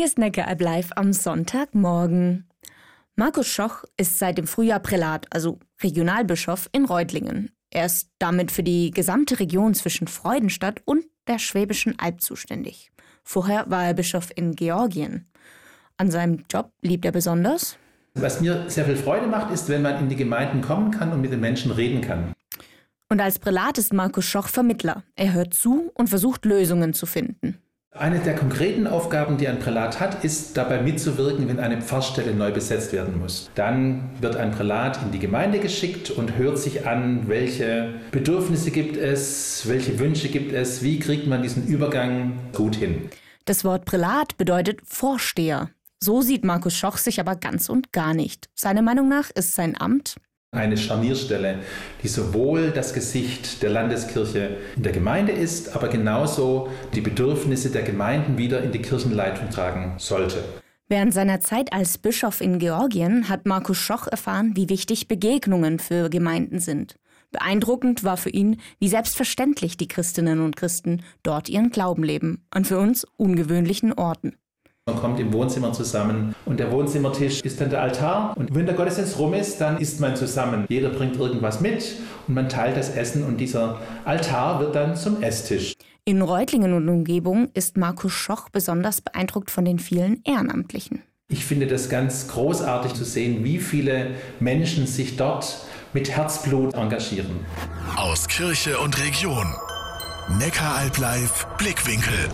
Hier ist Neckar Live am Sonntagmorgen. Markus Schoch ist seit dem Frühjahr Prälat, also Regionalbischof in Reutlingen. Er ist damit für die gesamte Region zwischen Freudenstadt und der Schwäbischen Alb zuständig. Vorher war er Bischof in Georgien. An seinem Job liebt er besonders. Was mir sehr viel Freude macht, ist, wenn man in die Gemeinden kommen kann und mit den Menschen reden kann. Und als Prälat ist Markus Schoch Vermittler. Er hört zu und versucht Lösungen zu finden. Eine der konkreten Aufgaben, die ein Prälat hat, ist dabei mitzuwirken, wenn eine Pfarrstelle neu besetzt werden muss. Dann wird ein Prälat in die Gemeinde geschickt und hört sich an, welche Bedürfnisse gibt es, welche Wünsche gibt es, wie kriegt man diesen Übergang gut hin. Das Wort Prälat bedeutet Vorsteher. So sieht Markus Schoch sich aber ganz und gar nicht. Seiner Meinung nach ist sein Amt eine Scharnierstelle, die sowohl das Gesicht der Landeskirche in der Gemeinde ist, aber genauso die Bedürfnisse der Gemeinden wieder in die Kirchenleitung tragen sollte. Während seiner Zeit als Bischof in Georgien hat Markus Schoch erfahren, wie wichtig Begegnungen für Gemeinden sind. Beeindruckend war für ihn, wie selbstverständlich die Christinnen und Christen dort ihren Glauben leben, an für uns ungewöhnlichen Orten. Man kommt im Wohnzimmer zusammen und der Wohnzimmertisch ist dann der Altar. Und wenn der Gottesdienst rum ist, dann isst man zusammen. Jeder bringt irgendwas mit und man teilt das Essen und dieser Altar wird dann zum Esstisch. In Reutlingen und Umgebung ist Markus Schoch besonders beeindruckt von den vielen Ehrenamtlichen. Ich finde das ganz großartig zu sehen, wie viele Menschen sich dort mit Herzblut engagieren. Aus Kirche und Region. Neckaralb live Blickwinkel.